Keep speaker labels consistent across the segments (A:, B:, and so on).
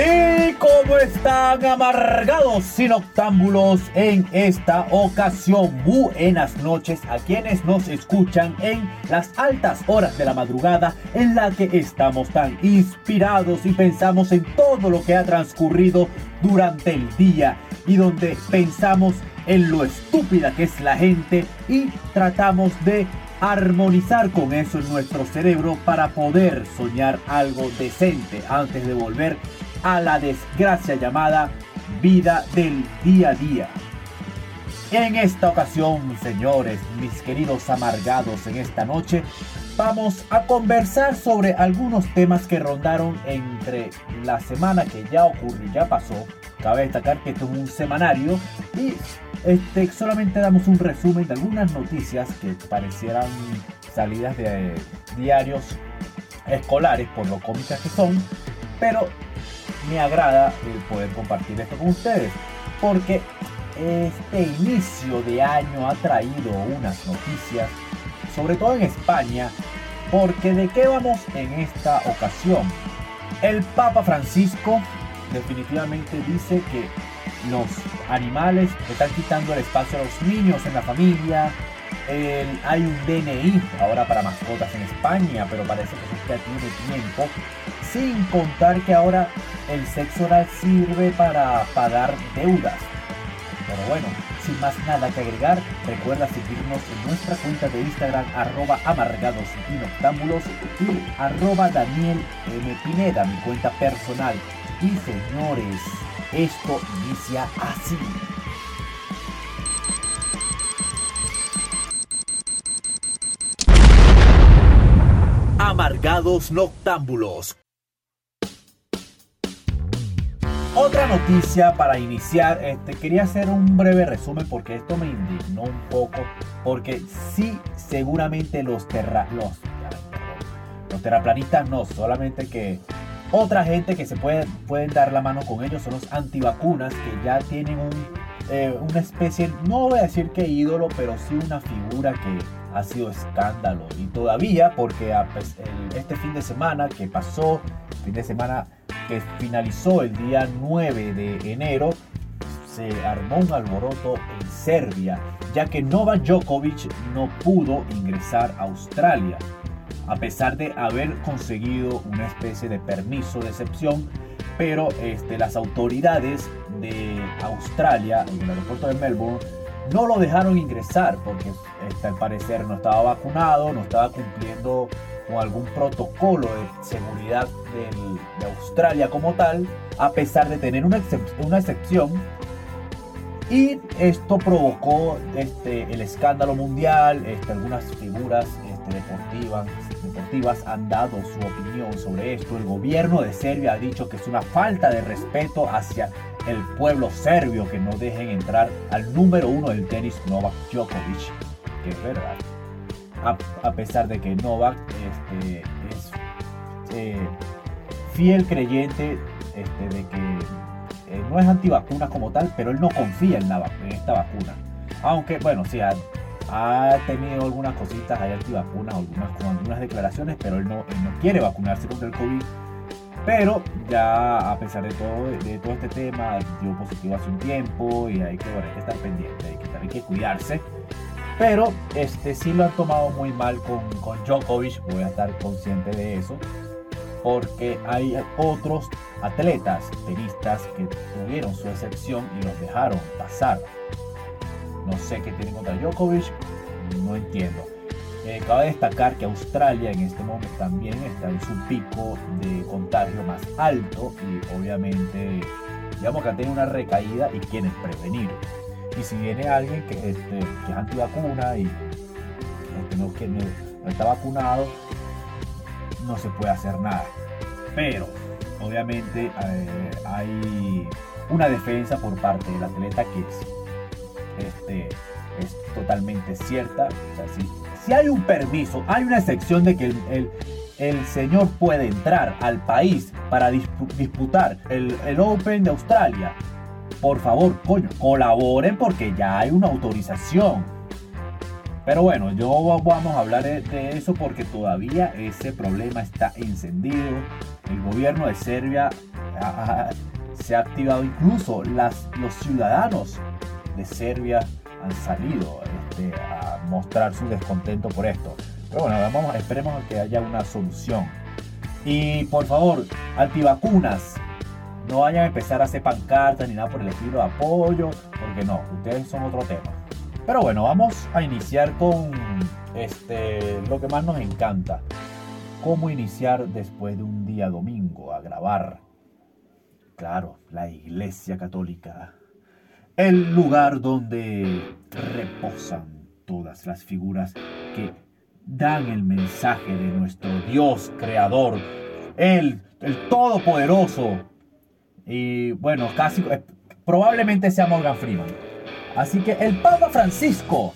A: ¿Y cómo están amargados sin octámbulos en esta ocasión? Buenas noches a quienes nos escuchan en las altas horas de la madrugada en la que estamos tan inspirados y pensamos en todo lo que ha transcurrido durante el día y donde pensamos en lo estúpida que es la gente y tratamos de armonizar con eso en nuestro cerebro para poder soñar algo decente antes de volver a la desgracia llamada vida del día a día. En esta ocasión, señores, mis queridos amargados, en esta noche vamos a conversar sobre algunos temas que rondaron entre la semana que ya ocurrió, ya pasó. Cabe destacar que esto es un semanario y este, solamente damos un resumen de algunas noticias que parecieran salidas de diarios escolares por lo cómicas que son, pero me agrada el poder compartir esto con ustedes, porque este inicio de año ha traído unas noticias, sobre todo en España, porque de qué vamos en esta ocasión. El Papa Francisco definitivamente dice que los animales están quitando el espacio a los niños en la familia. Hay un DNI ahora para mascotas en España, pero parece que ya tiene tiempo. Sin contar que ahora el sexo oral sirve para pagar deudas. Pero bueno, sin más nada que agregar, recuerda seguirnos en nuestra cuenta de Instagram arroba amargados y y arroba Daniel M. Pineda, mi cuenta personal. Y señores, esto inicia así. Amargados Noctámbulos. Otra noticia para iniciar, este, quería hacer un breve resumen porque esto me indignó un poco, porque sí, seguramente los, terra, los, terraplanistas no, solamente que otra gente que se puede, pueden dar la mano con ellos son los antivacunas que ya tienen eh, una especie, no voy a decir que ídolo, pero sí una figura que ha sido escándalo. Y todavía, porque este fin de semana que pasó, fin de semana que finalizó el día 9 de enero, se armó un alboroto en Serbia, ya que Novak Djokovic no pudo ingresar a Australia, a pesar de haber conseguido una especie de permiso de excepción, pero este, las autoridades de Australia, en el aeropuerto de Melbourne, no lo dejaron ingresar porque este, al parecer no estaba vacunado, no estaba cumpliendo con algún protocolo de seguridad de Australia como tal, a pesar de tener una, excepción. Y esto provocó este, el escándalo mundial, este, algunas figuras este, deportivas han dado su opinión sobre esto. El gobierno de Serbia ha dicho que es una falta de respeto hacia el pueblo serbio que no dejen entrar al número uno del tenis Novak Djokovic, que es verdad a, pesar de que Novak este, es eh, fiel creyente este, de que eh, no es antivacuna como tal, pero él no confía en, esta vacuna. Aunque, bueno, sí, ha, tenido algunas cositas, hay antivacunas, algunas, algunas declaraciones, pero él no, no quiere vacunarse contra el COVID. Pero ya a pesar de todo, de todo este tema, dio positivo hace un tiempo y hay que, estar pendiente, hay que, hay que cuidarse. Pero este, sí lo han tomado muy mal con, con Djokovic, voy a estar consciente de eso. Porque hay otros atletas, tenistas, que tuvieron su excepción y los dejaron pasar. No sé qué tienen contra Djokovic, no entiendo. Eh, cabe destacar que Australia en este momento también está en su pico de contagio más alto y obviamente digamos que ha tenido una recaída y quieren prevenir. Y si viene alguien que, este, que es antivacuna y este, no, que no, está vacunado, no se puede hacer nada. Pero, obviamente, eh, hay una defensa por parte del atleta que es, este, es totalmente cierta. si, hay un permiso, hay una excepción de que el, el, señor puede entrar al país para disputar el, el Open de Australia por favor, coño, colaboren porque ya hay una autorización. Pero bueno, yo vamos a hablar de eso porque todavía ese problema está encendido. El gobierno de Serbia se ha activado incluso los ciudadanos de Serbia han salido este, a mostrar su descontento por esto. Pero bueno, vamos, esperemos que haya una solución. Y por favor, antivacunas, no vayan a empezar a hacer pancartas ni nada por el estilo de apoyo, porque no, ustedes son otro tema. Pero bueno, vamos a iniciar con este, lo que más nos encanta. ¿Cómo iniciar después de un día domingo a grabar? Claro, la Iglesia Católica. El lugar donde reposan todas las figuras que dan el mensaje de nuestro Dios creador, el, el Todopoderoso, y bueno, casi eh, probablemente sea Morgan Freeman. Así que el Papa Francisco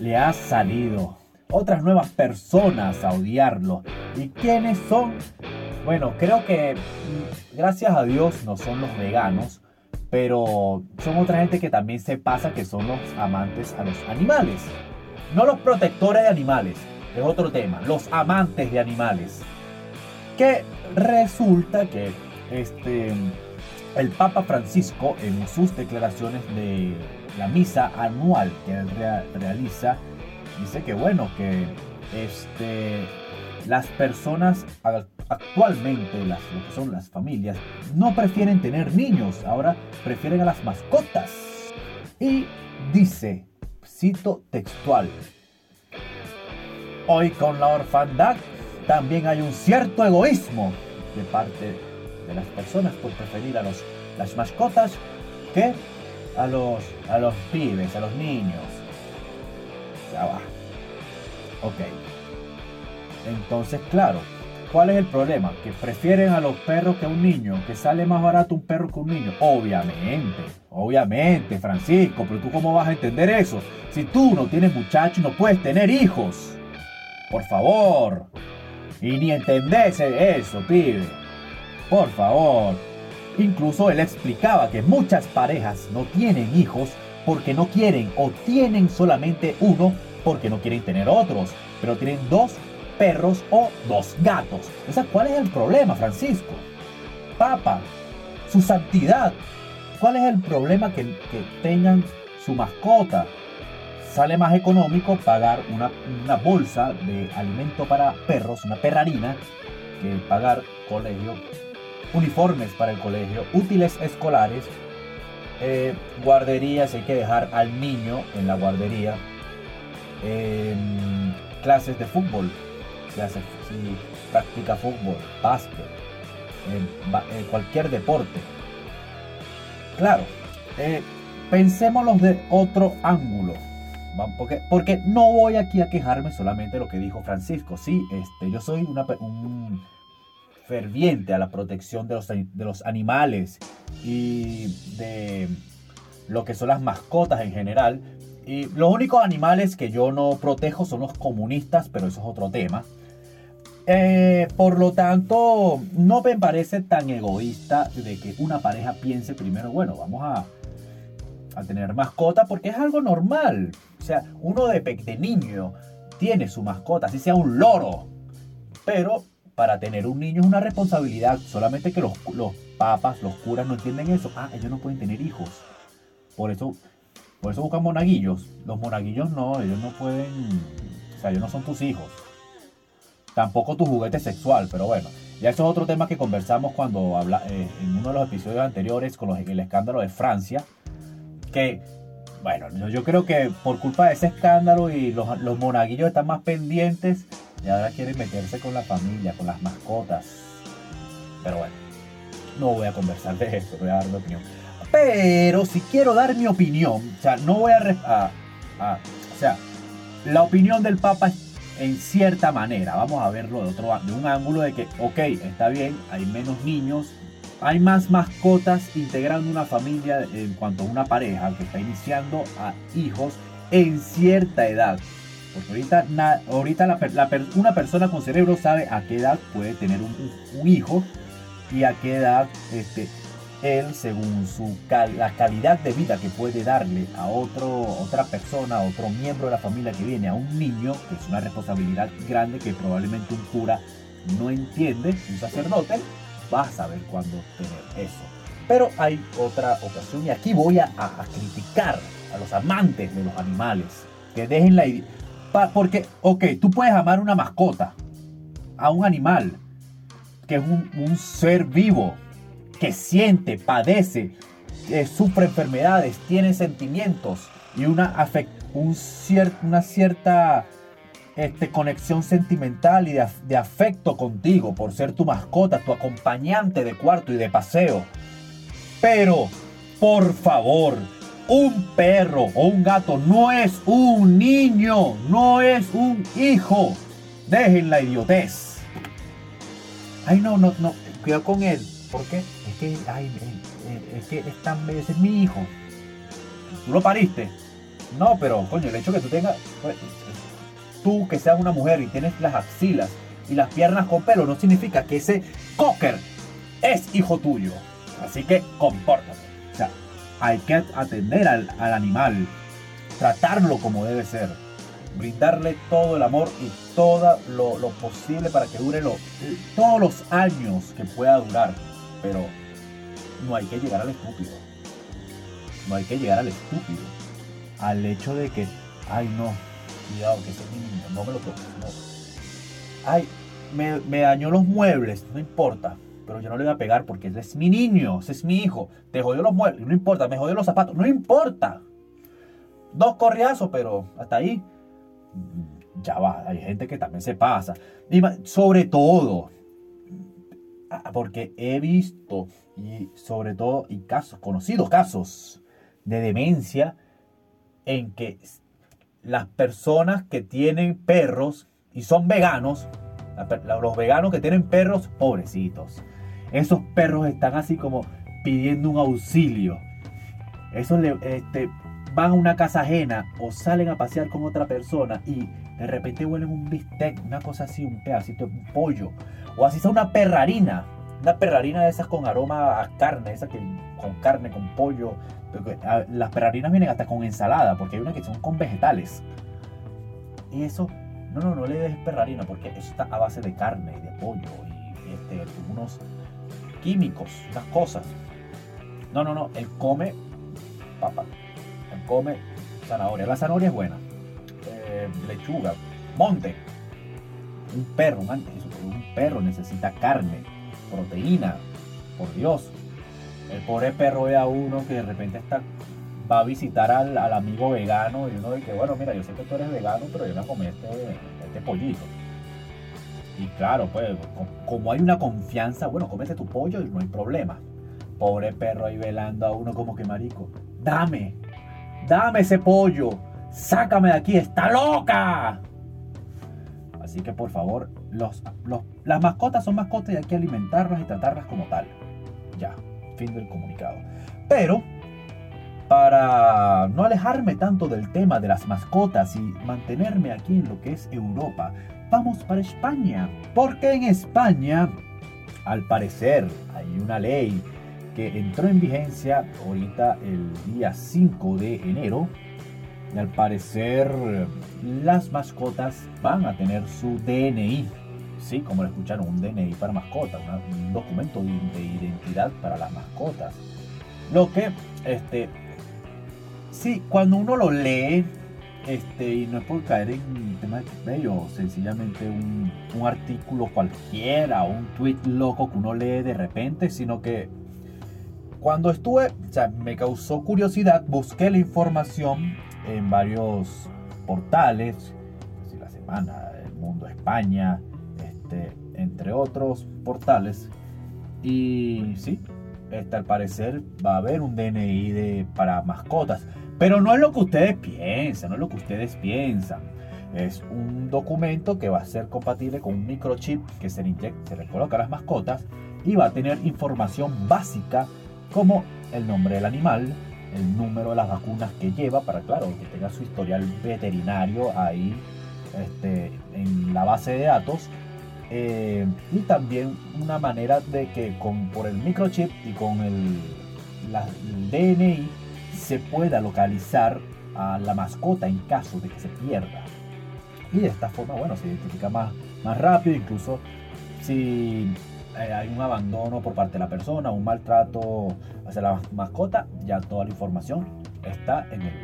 A: le ha salido otras nuevas personas a odiarlo. ¿Y quiénes son? Bueno, creo que mm, gracias a Dios no son los veganos, pero son otra gente que también se pasa que son los amantes a los animales. No los protectores de animales, es otro tema, los amantes de animales. Que resulta que este, el Papa Francisco, en sus declaraciones de la misa anual que realiza, dice que bueno, que este, las personas actualmente, las, lo que son las familias, no prefieren tener niños, ahora prefieren a las mascotas. Y dice, cito textual, hoy con la orfandad también hay un cierto egoísmo de parte de las personas por preferir a los, las mascotas que a los, a los pibes, a los niños. Ya va. Ok. Entonces, claro, ¿cuál es el problema? Que prefieren a los perros que a un niño, que sale más barato un perro que un niño. Obviamente, obviamente, Francisco, pero tú cómo vas a entender eso? Si tú no tienes muchachos, no puedes tener hijos. Por favor. Y ni entendés eso, pibe. Por favor. Incluso él explicaba que muchas parejas no tienen hijos porque no quieren o tienen solamente uno porque no quieren tener otros, pero tienen dos perros o dos gatos. O sea, ¿cuál es el problema, Francisco? Papa, su santidad. ¿Cuál es el problema que, que tengan su mascota? Sale más económico pagar una, una bolsa de alimento para perros, una perrarina, que pagar colegio uniformes para el colegio, útiles escolares, eh, guarderías, hay que dejar al niño en la guardería, em, clases de fútbol, si practica fútbol, básquet, em, cualquier deporte. Claro, eh, de otro ángulo. Porque, porque no voy aquí a quejarme solamente de lo que dijo Francisco. Sí, este, yo soy una, un, ferviente a la protección de los, de los animales y de lo que son las mascotas en general. Y los únicos animales que yo no protejo son los comunistas, pero eso es otro tema. Eh, por lo tanto, no me parece tan egoísta de que una pareja piense primero, bueno, vamos a, a tener mascota porque es algo normal. O sea, uno de, de niño tiene su mascota, así sea un loro. Pero para tener un niño es una responsabilidad, solamente que los, los papas, los curas no entienden eso. Ah, ellos no pueden tener hijos. Por eso, por eso buscan monaguillos. Los monaguillos no, ellos no pueden, o sea, ellos no son tus hijos. Tampoco tu juguete sexual, pero bueno. Ya eso es otro tema que conversamos cuando habla, eh, en uno de los episodios anteriores con el escándalo de Francia. Que, bueno, yo creo que por culpa de ese escándalo y los, los monaguillos están más pendientes y ahora quieren meterse con la familia, con las mascotas. Pero bueno, no voy a conversar de eso, voy a dar mi opinión. Pero si quiero dar mi opinión, o sea, no voy a, o sea, la opinión del Papa en cierta manera, vamos a verlo de otro de un ángulo de que, ok, está bien, hay menos niños, hay más mascotas integrando una familia en cuanto a una pareja que está iniciando a hijos en cierta edad. Porque ahorita, ahorita una persona con cerebro sabe a qué edad puede tener un, hijo y a qué edad este, él, según su la calidad de vida que puede darle a otro, otra persona, a otro miembro de la familia que viene, a un niño, que es una responsabilidad grande que probablemente un cura no entiende, un sacerdote, vas a saber cuándo tener eso. Pero hay otra ocasión y aquí voy a, criticar a los amantes de los animales. Que dejen la. Porque, ok, tú puedes amar una mascota, a un animal, que es un, ser vivo, que siente, padece, sufre enfermedades, tiene sentimientos y una, un una cierta este, conexión sentimental y de, de, afecto contigo por ser tu mascota, tu acompañante de cuarto y de paseo. Pero, por favor, un perro o un gato no es un niño, no es un hijo. Dejen la idiotez. Ay, no, no, no, cuidado con él. ¿Por qué? Que, ay, es que es tan bello, ese es mi hijo. ¿Tú lo pariste? No, pero, coño, el hecho que tú tengas, pues, tú que seas una mujer y tienes las axilas y las piernas con pelo, no significa que ese cocker es hijo tuyo. Así que compórtate. O sea, hay que atender al, animal, tratarlo como debe ser, brindarle todo el amor y todo lo, posible para que dure todos los años que pueda durar. Pero no hay que llegar al estúpido. No hay que llegar al estúpido. Al hecho de que, ay no, cuidado que ese niño, no me lo toques. Ay, me, me dañó los muebles, no importa pero yo no le voy a pegar porque ese es mi niño, ese es mi hijo. Te jodió los muebles, no importa, me jodió los zapatos, no importa. Dos corriazos, pero hasta ahí ya va, hay gente que también se pasa. Y sobre todo, porque he visto, y sobre todo, y casos, conocidos casos de demencia en que las personas que tienen perros y son veganos, los veganos que tienen perros, pobrecitos. Esos perros están así como pidiendo un auxilio. Esos este, van a una casa ajena o salen a pasear con otra persona y de repente huelen un bistec, una cosa así, un pedacito, un pollo. O así sea una perrarina. Una perrarina de esas con aroma a carne, esas que con carne, con pollo. Las perrarinas vienen hasta con ensalada, porque hay unas que son con vegetales. Y eso, no, no, no le des perrarina, porque eso está a base de carne y de pollo y este, unos químicos, unas cosas. No, no, no, él come papa, come zanahoria. La zanahoria es buena. Eh, lechuga, monte. Un perro, un, un perro necesita carne, proteína, por Dios. El pobre perro ve a uno que de repente está, va a visitar al, amigo vegano y uno dice, bueno, mira, yo sé que tú eres vegano, pero yo a comer este, este pollito. Y claro, pues, como hay una confianza, bueno, comete tu pollo y no hay problema. Pobre perro ahí velando a uno como que marico. Dame, dame ese pollo. Sácame de aquí, está loca. Así que por favor, las mascotas son mascotas y hay que alimentarlas y tratarlas como tal. Ya, fin del comunicado. Pero, para no alejarme tanto del tema de las mascotas y mantenerme aquí en lo que es Europa, vamos para España. Porque en España, al parecer, hay una ley que entró en vigencia ahorita el día 5 de enero. Y al parecer las mascotas van a tener su DNI. Sí, como lo escucharon, un DNI para mascotas, un documento de, identidad para las mascotas. Lo que, este, sí, cuando uno lo lee, este, y no es por caer en temas de o sencillamente un, un, artículo cualquiera un tweet loco que uno lee de repente, sino que cuando estuve, o sea, me causó curiosidad, busqué la información en varios portales, La Semana, El Mundo España, este, entre otros portales, y sí, este, al parecer va a haber un DNI de, para mascotas. Pero no es lo que ustedes piensan, no es lo que ustedes piensan. Es un documento que va a ser compatible con un microchip que se le, inyecta, se le coloca a las mascotas y va a tener información básica como el nombre del animal, el número de las vacunas que lleva, para claro, que tenga su historial veterinario ahí este, en la base de datos. Eh, y también una manera de que con, por el microchip y con el, el DNI se pueda localizar a la mascota en caso de que se pierda. Y de esta forma, bueno, se identifica más, más rápido, incluso si eh, hay un abandono por parte de la persona, un maltrato hacia la mascota, ya toda la información está en el,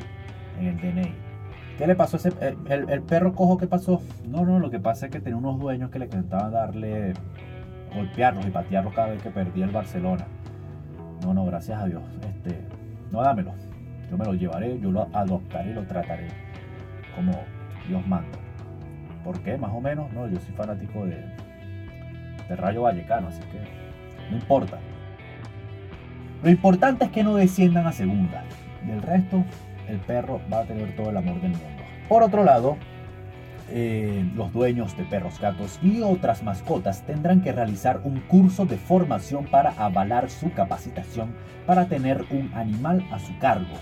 A: en el DNI. ¿Qué le pasó a ese el, el, perro cojo? ¿Qué pasó? No, no, lo que pasa es que tenía unos dueños que le intentaban darle, golpearlos y patearlos cada vez que perdía el Barcelona. No, no, gracias a Dios. Este, no dámelo. Yo me lo llevaré, yo lo adoptaré y lo trataré como Dios manda. ¿Por qué? Más o menos, no, yo soy fanático de, de Rayo Vallecano, así que no importa. Lo importante es que no desciendan a segunda. Del resto, el perro va a tener todo el amor del mundo. Por otro lado, eh, los dueños de perros, gatos y otras mascotas tendrán que realizar un curso de formación para avalar su capacitación para tener un animal a su cargo,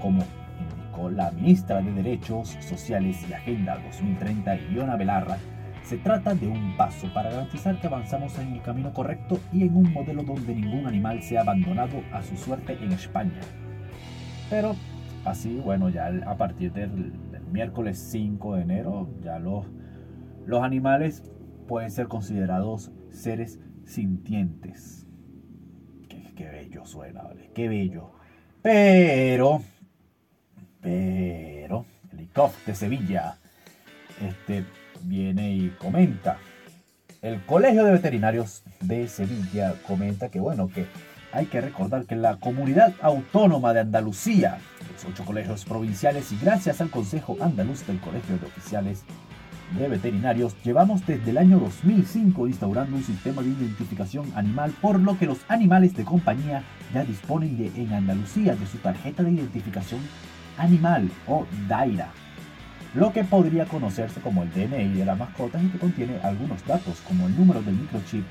A: como indicó la ministra de Derechos Sociales y Agenda 2030, Iona Belarra. Se trata de un paso para garantizar que avanzamos en el camino correcto y en un modelo donde ningún animal sea abandonado a su suerte en España. Pero Así, bueno, ya a partir del, miércoles 5 de enero, ya los, los animales pueden ser considerados seres sintientes. Qué, bello suena, ¿vale? Qué bello. Pero, pero, el de Sevilla este, viene y comenta. El Colegio de Veterinarios de Sevilla comenta que, bueno, que hay que recordar que la comunidad autónoma de Andalucía los ocho colegios provinciales y gracias al Consejo Andaluz del Colegio de Oficiales de Veterinarios, llevamos desde el año 2005 instaurando un sistema de identificación animal, por lo que los animales de compañía ya disponen de, en Andalucía de su tarjeta de identificación animal o DAIRA, lo que podría conocerse como el DNI de la mascota y que contiene algunos datos como el número del microchip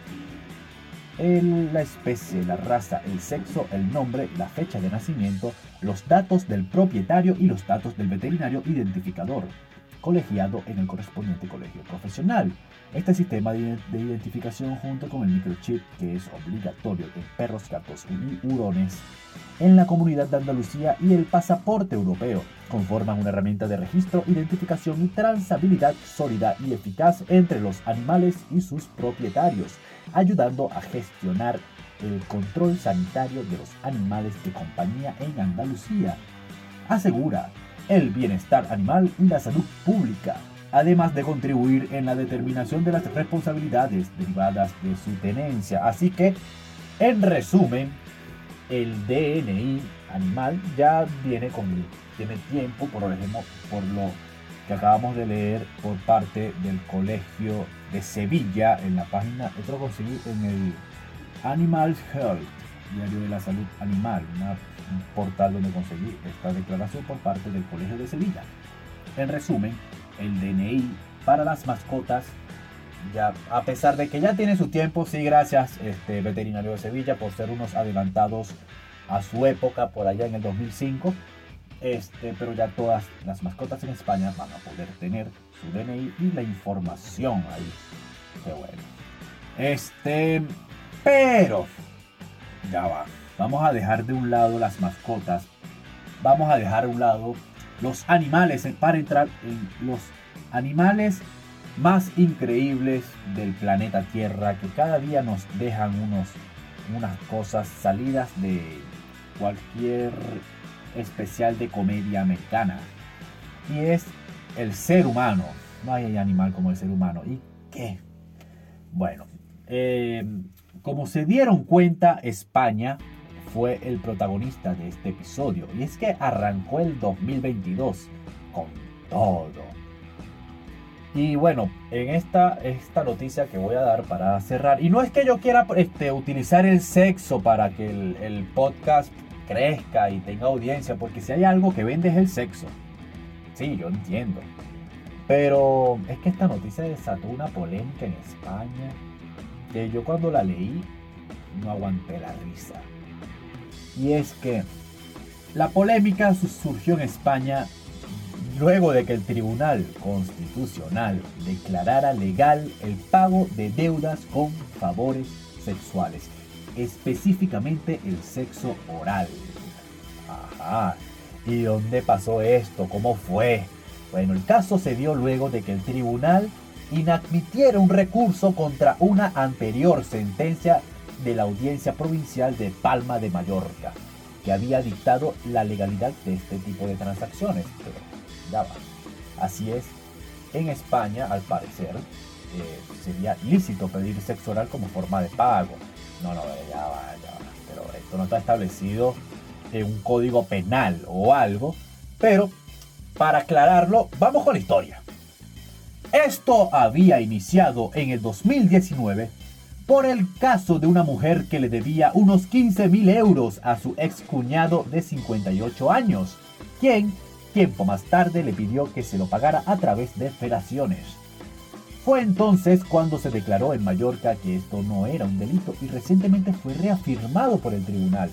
A: la especie, la raza, el sexo, el nombre, la fecha de nacimiento, los datos del propietario y los datos del veterinario identificador, colegiado en el correspondiente colegio profesional. Este sistema de, identificación junto con el microchip, que es obligatorio en perros, gatos y hurones, en la comunidad de Andalucía y el pasaporte europeo, conforman una herramienta de registro, identificación y trazabilidad sólida y eficaz entre los animales y sus propietarios ayudando a gestionar el control sanitario de los animales de compañía en Andalucía. Asegura el bienestar animal y la salud pública, además de contribuir en la determinación de las responsabilidades derivadas de su tenencia. Así que, en resumen, el DNI animal ya viene con tiene tiempo, por ejemplo, por lo que acabamos de leer por parte del Colegio de Sevilla en la página, esto lo conseguí en el Animal Health, Diario de la Salud Animal, un portal donde conseguí esta declaración por parte del Colegio de Sevilla. En resumen, el DNI para las mascotas, ya, a pesar de que ya tiene su tiempo, sí, gracias este, Veterinario de Sevilla por ser unos adelantados a su época por allá en el 2005 este, pero ya todas las mascotas en España van a poder tener su DNI y la información ahí. Qué bueno. Este, pero ya va. Vamos a dejar de un lado las mascotas. Vamos a dejar a un lado los animales para entrar en los animales más increíbles del planeta Tierra que cada día nos dejan unos, unas cosas salidas de cualquier especial de comedia americana. Y es el ser humano. No hay animal como el ser humano. ¿Y qué? Bueno, eh, como se dieron cuenta, España fue el protagonista de este episodio. Y es que arrancó el 2022 con todo. Y bueno, en esta, esta noticia que voy a dar para cerrar, y no es que yo quiera este, utilizar el sexo para que el, el podcast crezca y tenga audiencia, porque si hay algo que vende es el sexo. Sí, yo entiendo. Pero es que esta noticia desató una polémica en España que yo cuando la leí no aguanté la risa. Y es que la polémica surgió en España luego de que el Tribunal Constitucional declarara legal el pago de deudas con favores sexuales específicamente el sexo oral. Ajá. ¿Y dónde pasó esto? ¿Cómo fue? Bueno, el caso se dio luego de que el tribunal inadmitiera un recurso contra una anterior sentencia de la Audiencia Provincial de Palma de Mallorca, que había dictado la legalidad de este tipo de transacciones. Pero ya va. Así es, en España, al parecer, eh, sería lícito pedir sexo oral como forma de pago. No, no, ya va, ya va. Pero esto no está establecido en un código penal o algo. Pero, para aclararlo, vamos con la historia. Esto había iniciado en el 2019 por el caso de una mujer que le debía unos 15 mil euros a su ex cuñado de 58 años, quien tiempo más tarde le pidió que se lo pagara a través de felaciones. Fue entonces cuando se declaró en Mallorca que esto no era un delito y recientemente fue reafirmado por el tribunal.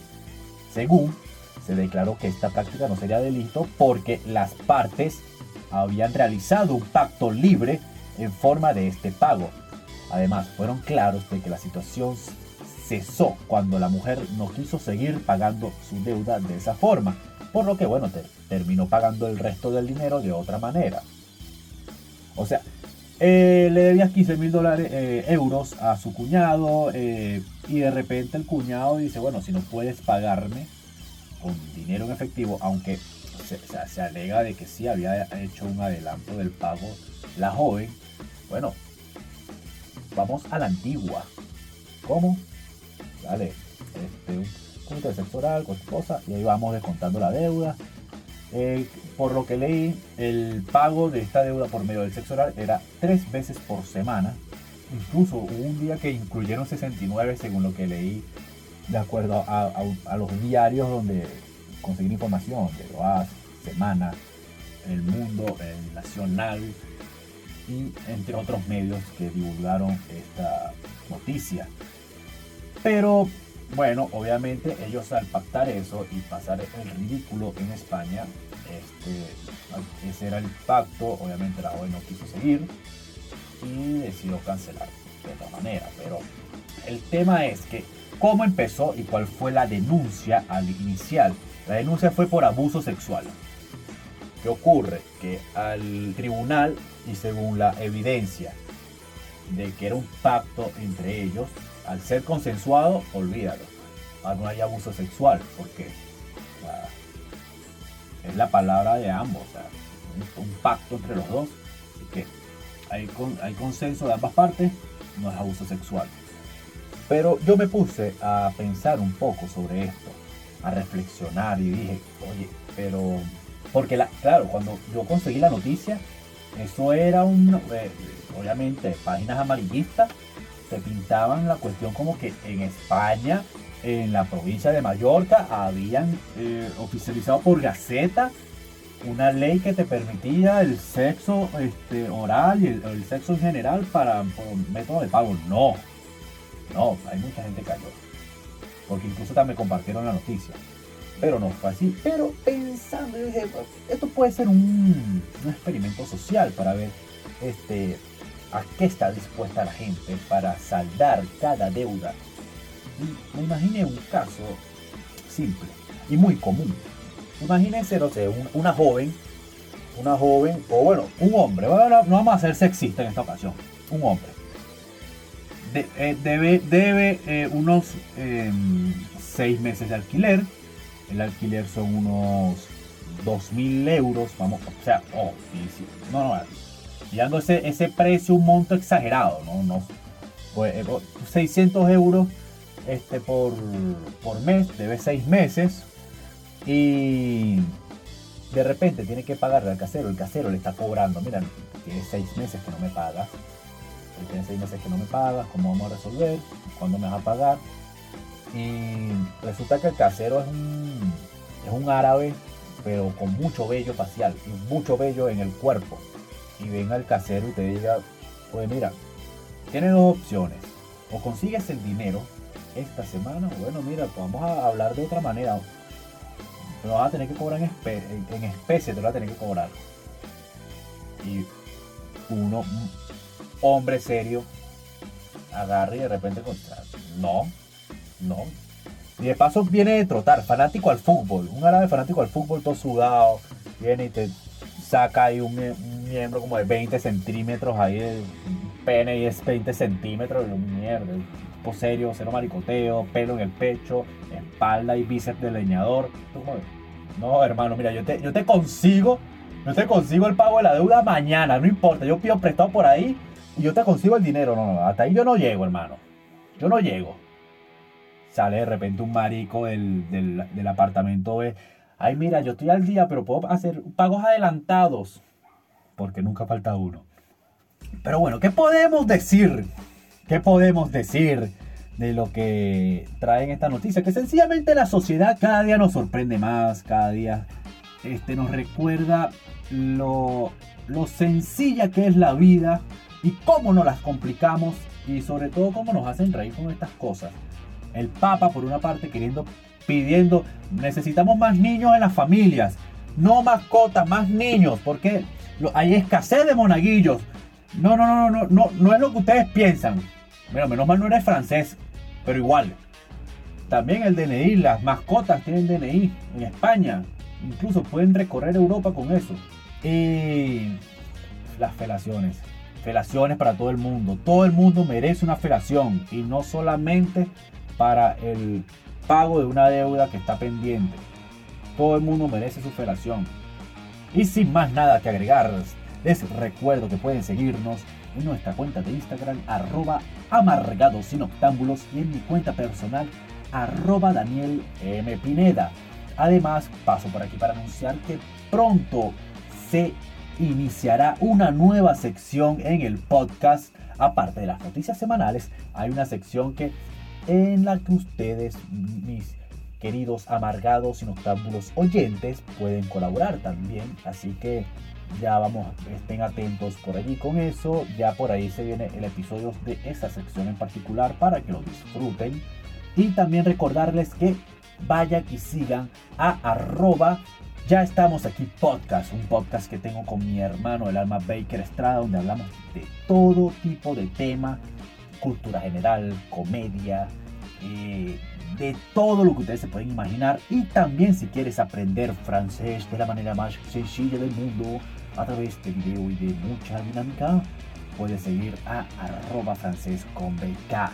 A: Según se declaró que esta práctica no sería delito porque las partes habían realizado un pacto libre en forma de este pago. Además, fueron claros de que la situación cesó cuando la mujer no quiso seguir pagando su deuda de esa forma, por lo que, bueno, terminó pagando el resto del dinero de otra manera. O sea, eh, le debías 15 mil dólares, eh, euros a su cuñado eh, y de repente el cuñado dice, bueno, si no puedes pagarme con dinero en efectivo, aunque se, alega de que sí había hecho un adelanto del pago la joven. Bueno, vamos a la antigua. ¿Cómo? Dale, este, un punto de cualquier cosa, y ahí vamos descontando la deuda. Eh, por lo que leí, el pago de esta deuda por medio del sexo oral era tres veces por semana. Incluso hubo un día que incluyeron 69 según lo que leí, de acuerdo a, a los diarios donde conseguir información de OAS, Semana, El Mundo, El Nacional entre otros medios que divulgaron esta noticia. Pero bueno, obviamente ellos al pactar eso y pasar el ridículo en España, este, ese era el pacto, obviamente la OE no quiso seguir y decidió cancelar de otra manera. Pero el tema es que cómo empezó y cuál fue la denuncia al inicial. La denuncia fue por abuso sexual. ¿Qué ocurre? Que al tribunal y según la evidencia de que era un pacto entre ellos, al ser consensuado, olvídalo. Ah, no hay abuso sexual, porque es la palabra de ambos, un, pacto entre los dos, así que hay, hay consenso de ambas partes, no es abuso sexual. Pero yo me puse a pensar un poco sobre esto, a reflexionar y dije, oye, pero porque, la, claro, cuando yo conseguí la noticia, eso era un, eh, obviamente, páginas amarillistas, se pintaban la cuestión como que en España, en la provincia de Mallorca, habían eh, oficializado por Gaceta una ley que te permitía el sexo este, oral y el, sexo en general para por método de pago. No, no, hay mucha gente cayó. Porque incluso también compartieron la noticia pero no fue así. Pero pensando, dije, esto puede ser un, experimento social para ver este, a qué está dispuesta la gente para saldar cada deuda. Y me imaginé un caso simple y muy común. Imagínense, no sé, una joven, una joven, o bueno, un hombre, no vamos a ser sexista en esta ocasión, un hombre. Eh, debe debe eh, unos em, seis meses de alquiler, el alquiler son unos 2.000 euros, vamos, o sea, oh, no, no, y ese, ese precio, un monto exagerado, ¿no? no pues, 600 eh, euros este, por, por mes, debe 6 meses, y de repente tiene que pagarle al casero, el casero le está cobrando, mira, tiene 6 meses que no me pagas, tiene 6 meses que no me pagas, ¿cómo vamos a resolver? ¿Cuándo me vas a pagar? Y resulta que el casero es un, es un árabe, pero con mucho vello facial y mucho vello en el cuerpo. Y venga el casero y te diga, pues mira, tienes dos opciones. O consigues el dinero esta semana, bueno, mira, pues vamos a hablar de otra manera. Pero vas a tener que cobrar en, en, especie, te lo vas a tener que cobrar. Y uno, hombre serio, agarra y de repente contra. No, no. Y de paso viene de trotar, fanático al fútbol. Un árabe fanático al fútbol, todo sudado. Viene y te saca ahí un, miembro como de 20 centímetros ahí, pene y es 20 centímetros, mierda, tipo serio, cero maricoteo, pelo en el pecho, espalda y bíceps de leñador. No, hermano, mira, yo te, yo te consigo, yo te consigo el pago de la deuda mañana, no importa, yo pido prestado por ahí y yo te consigo el dinero, no, no, hasta ahí yo no llego, hermano, yo no llego. Sale de repente un marico del, del, del apartamento, ve, ay mira, yo estoy al día, pero puedo hacer pagos adelantados, porque nunca falta uno. Pero bueno, ¿qué podemos decir? ¿Qué podemos decir de lo que traen esta noticia? Que sencillamente la sociedad cada día nos sorprende más, cada día este, nos recuerda lo, lo sencilla que es la vida y cómo nos las complicamos y sobre todo cómo nos hacen reír con estas cosas. El Papa, por una parte, queriendo, pidiendo, necesitamos más niños en las familias, no mascotas, más niños, porque hay escasez de monaguillos. No, no, no, no, no, no es lo que ustedes piensan. Bueno, menos mal no eres francés, pero igual. También el DNI, las mascotas tienen DNI en España. Incluso pueden recorrer Europa con eso. Y las felaciones. Felaciones para todo el mundo. Todo el mundo merece una felación. Y no solamente para el pago de una deuda que está pendiente. Todo el mundo merece su felación. Y sin más nada que agregar, les recuerdo que pueden seguirnos en nuestra cuenta de Instagram, arroba amargados sin octámbulos, y en mi cuenta personal, arroba Daniel M. Pineda. Además, paso por aquí para anunciar que pronto se iniciará una nueva sección en el podcast. Aparte de las noticias semanales, hay una sección que en la que ustedes, mis queridos amargados sin octámbulos oyentes, pueden colaborar también. Así que ya vamos, estén atentos por allí con eso. Ya por ahí se viene el episodio de esa sección en particular para que lo disfruten. Y también recordarles que vayan y sigan a arroba ya estamos aquí podcast, un podcast que tengo con mi hermano el alma Baker Estrada, donde hablamos de todo tipo de tema, cultura general, comedia, eh, de todo lo que ustedes se pueden imaginar. Y también si quieres aprender francés de la manera más sencilla del mundo, a través de video y de mucha dinámica, puedes seguir a arroba francés con BK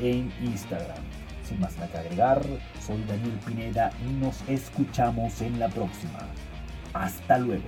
A: en Instagram. Sin más nada que agregar, soy Daniel Pineda y nos escuchamos en la próxima. Hasta luego.